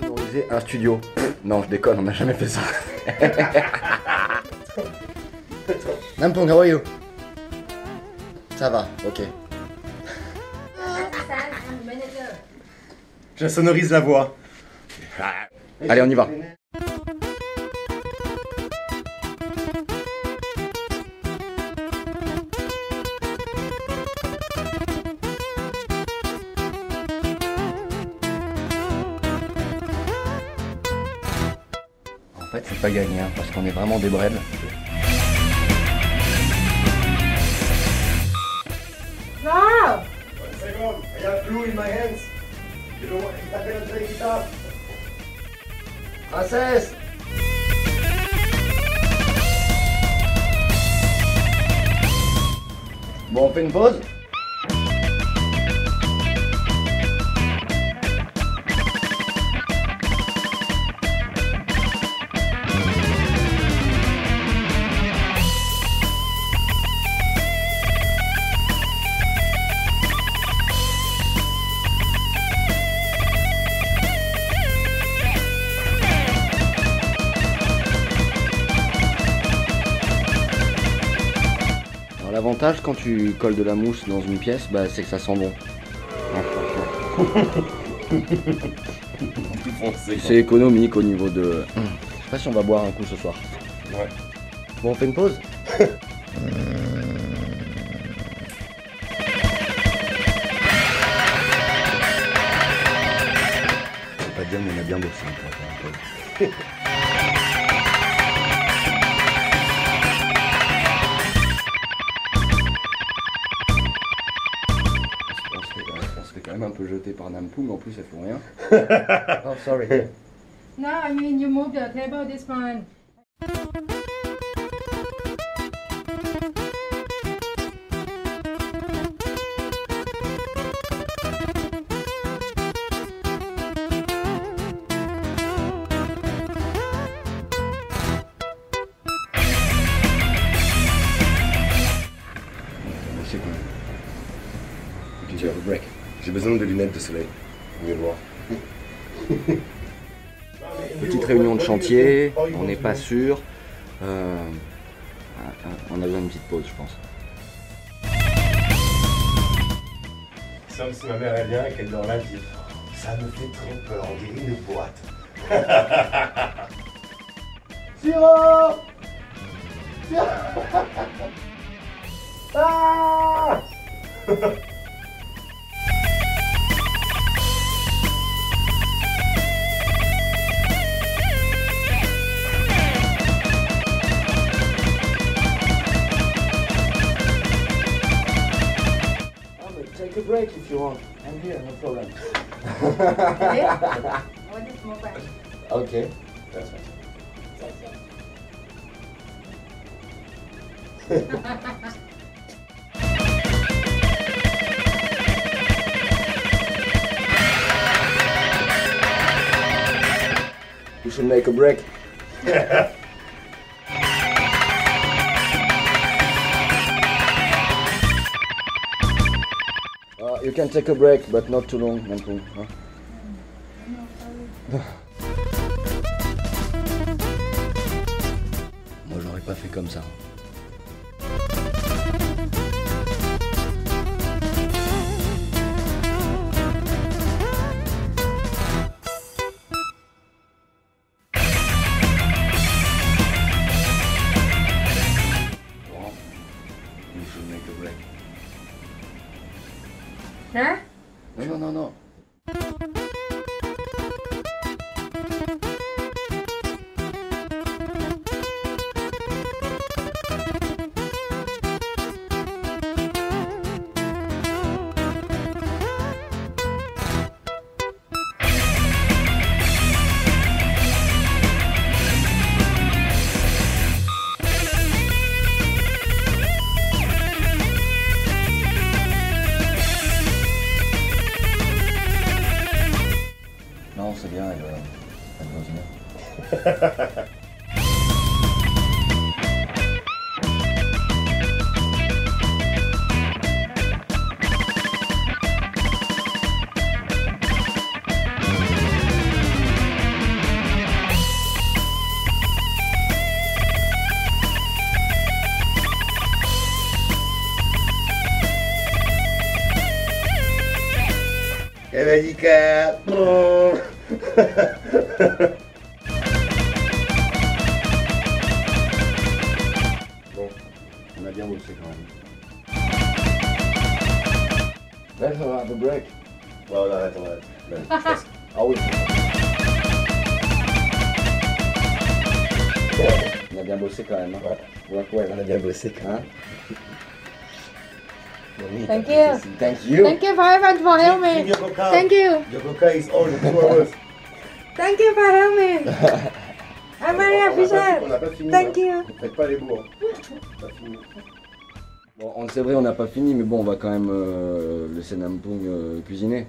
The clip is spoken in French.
Sonoriser un studio. Non, je déconne, on n'a jamais fait ça. Nampong, how are you Ça va, ok. Je sonorise la voix. Allez, on y va. En fait, c'est pas gagné, hein, parce qu'on est vraiment des brèves. Wow! Second, I have glue in my hands. You know? I cannot take it off. Princesse Bon, on fait une pause? L'avantage quand tu colles de la mousse dans une pièce, bah, c'est que ça sent bon. C'est économique au niveau de... Je sais pas si on va boire un coup ce soir. Ouais. Bon, on fait une pause pas mais on a bien bossé pour faire un peu. peu jeter par Nampu, mais en plus elle fait rien. Oh, sorry. No, I mean you move the table this one? C'est cool. Ok, j'ai un break? J'ai besoin de lunettes de soleil. Mieux voir. Petite réunion de chantier, on n'est pas sûr. Euh, ah, on a besoin d'une petite pause, je pense. Sauf si ma mère elle vient et qu'elle dort là, Ça me fait trop peur, on dirait une boîte. Siro Siro Ah Take a break if you want. I'm here, no problem. Okay? What is more question? Ok. That's right. We should make a break. you can take a break, but not too long. Huh? Moi, j'aurais pas fait comme ça. Well, we should make a break. Huh? Non, non, non, non. Magica. Let's have a break. Ouais, on arrête, on arrête. Ah oui. On a bien bossé quand même. Hein. Ouais, ouais, On a bien bossé quand Hein? même. Thank you. Thank you. Thank you for everyone for helping me. Your coca. Thank you. Your coca is all the two hours. Thank you for helping me. I'm very On a pas- On appreciated. n'a pas fini. Thank hein. you. Faites pas les bourgs. Pas fini. Bon, on- c'est vrai, on n'a pas fini, mais bon, on va quand même euh, laisser Nampung euh, cuisiner.